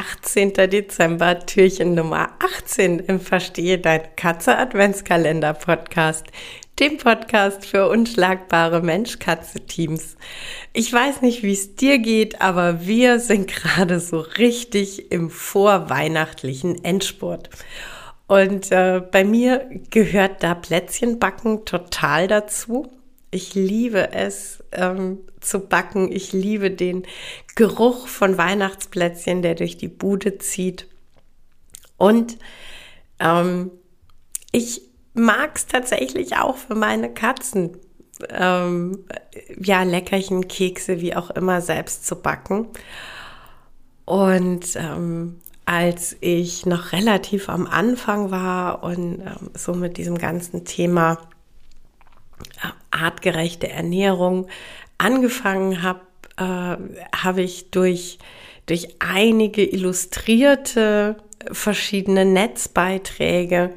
18. Dezember, Türchen Nummer 18 im Verstehe Deine Katze Adventskalender Podcast, dem Podcast für unschlagbare Mensch-Katze-Teams. Ich weiß nicht, wie es dir geht, aber wir sind gerade so richtig im vorweihnachtlichen Endspurt. Und äh, bei mir gehört da Plätzchenbacken total dazu. Ich liebe es ähm, zu backen. Ich liebe den Geruch von Weihnachtsplätzchen, der durch die Bude zieht. Und ähm, ich mag es tatsächlich auch für meine Katzen, ähm, ja, Leckerchen, Kekse, wie auch immer, selbst zu backen. Und ähm, als ich noch relativ am Anfang war und ähm, so mit diesem ganzen Thema artgerechte Ernährung angefangen habe, äh, habe ich durch, durch einige illustrierte verschiedene Netzbeiträge,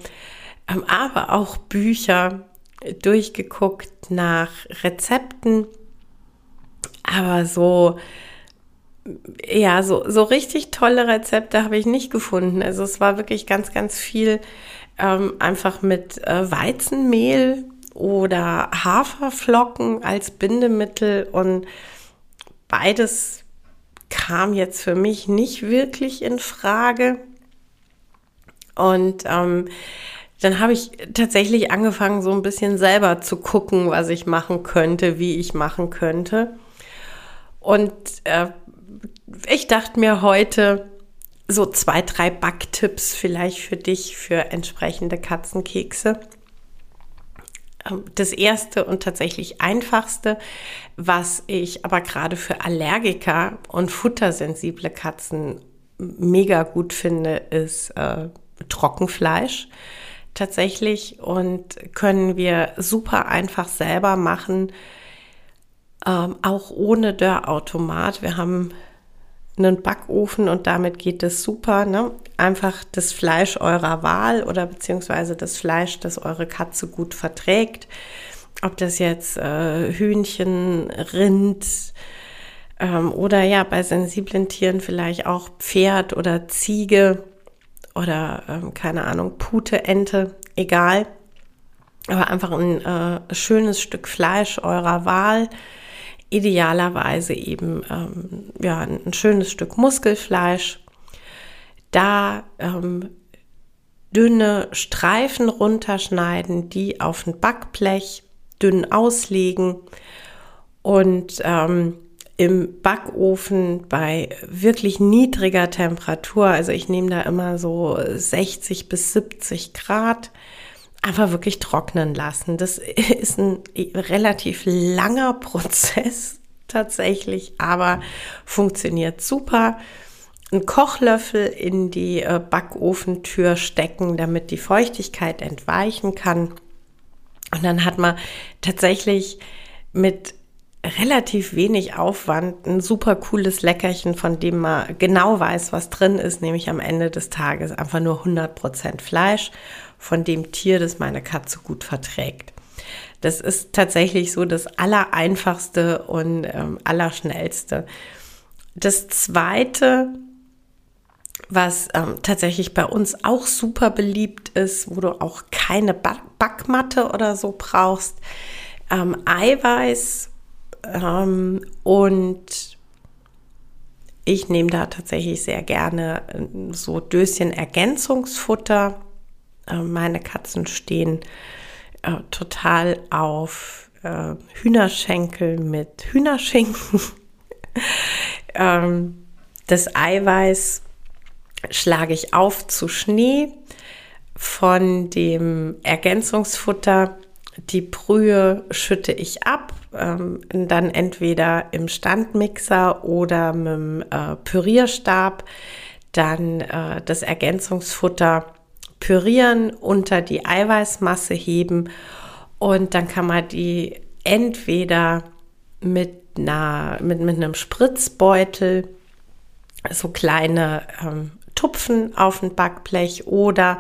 ähm, aber auch Bücher durchgeguckt nach Rezepten, aber so ja, so, so richtig tolle Rezepte habe ich nicht gefunden. Also es war wirklich ganz, ganz viel ähm, einfach mit äh, Weizenmehl oder Haferflocken als Bindemittel und beides kam jetzt für mich nicht wirklich in Frage. Und ähm, dann habe ich tatsächlich angefangen, so ein bisschen selber zu gucken, was ich machen könnte, wie ich machen könnte. Und äh, ich dachte mir heute so zwei, drei Backtipps vielleicht für dich für entsprechende Katzenkekse. Ähm, das erste und tatsächlich einfachste, was ich aber gerade für Allergiker und futtersensible Katzen mega gut finde, ist äh, Trockenfleisch tatsächlich und können wir super einfach selber machen, ähm, auch ohne Dörrautomat. Wir haben einen Backofen und damit geht es super. Ne? Einfach das Fleisch eurer Wahl oder beziehungsweise das Fleisch, das eure Katze gut verträgt. Ob das jetzt äh, Hühnchen, Rind ähm, oder ja bei sensiblen Tieren vielleicht auch Pferd oder Ziege oder ähm, keine Ahnung, Pute, Ente, egal. Aber einfach ein äh, schönes Stück Fleisch eurer Wahl idealerweise eben ähm, ja, ein schönes Stück Muskelfleisch, da ähm, dünne Streifen runterschneiden, die auf ein Backblech dünn auslegen und ähm, im Backofen bei wirklich niedriger Temperatur, also ich nehme da immer so 60 bis 70 Grad, einfach wirklich trocknen lassen. Das ist ein relativ langer Prozess tatsächlich, aber funktioniert super. Ein Kochlöffel in die äh, Backofentür stecken, damit die Feuchtigkeit entweichen kann. Und dann hat man tatsächlich mit relativ wenig Aufwand ein super cooles Leckerchen, von dem man genau weiß, was drin ist, nämlich am Ende des Tages einfach nur 100% Fleisch von dem Tier, das meine Katze gut verträgt. Das ist tatsächlich so das Allereinfachste und ähm, Allerschnellste. Das Zweite, was ähm, tatsächlich bei uns auch super beliebt ist, wo du auch keine Backmatte oder so brauchst, ähm, Eiweiß ähm, und ich nehme da tatsächlich sehr gerne äh, so Döschen Ergänzungsfutter. Äh, meine Katzen stehen äh, total auf äh, Hühnerschenkel mit Hühnerschinken. ähm, das Eiweiß schlage ich auf zu Schnee von dem Ergänzungsfutter. Die Brühe schütte ich ab, ähm, dann entweder im Standmixer oder mit dem äh, Pürierstab. Dann äh, das Ergänzungsfutter pürieren, unter die Eiweißmasse heben und dann kann man die entweder mit, einer, mit, mit einem Spritzbeutel so kleine ähm, Tupfen auf ein Backblech oder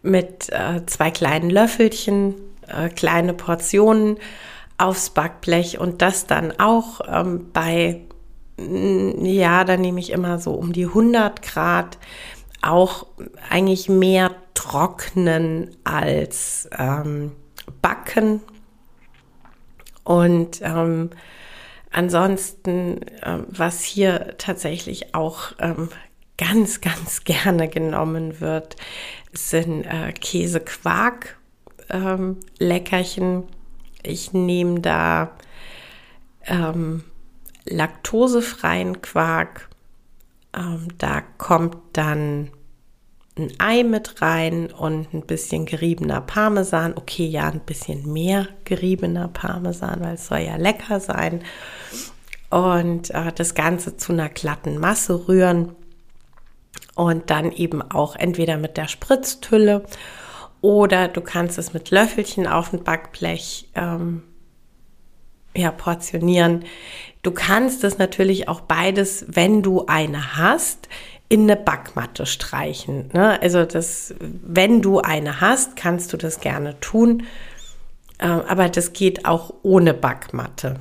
mit äh, zwei kleinen Löffelchen äh, kleine Portionen aufs Backblech und das dann auch ähm, bei ja, da nehme ich immer so um die 100 Grad auch eigentlich mehr trocknen als ähm, backen. Und ähm, ansonsten, äh, was hier tatsächlich auch ähm, ganz, ganz gerne genommen wird, sind äh, Käse-Quark. Ähm. Ich nehme da ähm, laktosefreien Quark. Ähm, da kommt dann ein Ei mit rein und ein bisschen geriebener Parmesan. Okay, ja, ein bisschen mehr geriebener Parmesan, weil es soll ja lecker sein. Und äh, das Ganze zu einer glatten Masse rühren. Und dann eben auch entweder mit der Spritztülle oder du kannst es mit Löffelchen auf dem Backblech ähm, ja, portionieren. Du kannst es natürlich auch beides, wenn du eine hast, in eine Backmatte streichen. Ne? Also das, wenn du eine hast, kannst du das gerne tun. Äh, aber das geht auch ohne Backmatte.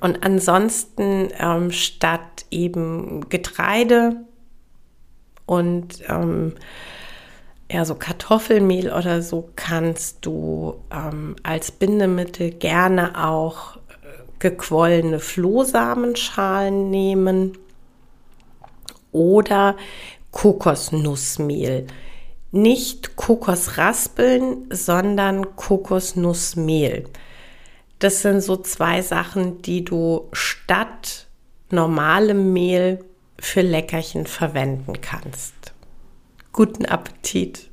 Und ansonsten ähm, statt eben Getreide und ähm, ja, so Kartoffelmehl oder so kannst du ähm, als Bindemittel gerne auch äh, gequollene Flohsamenschalen nehmen oder Kokosnussmehl. Nicht Kokosraspeln, sondern Kokosnussmehl. Das sind so zwei Sachen, die du statt normalem Mehl für Leckerchen verwenden kannst. Guten Appetit!